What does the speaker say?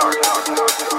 dark.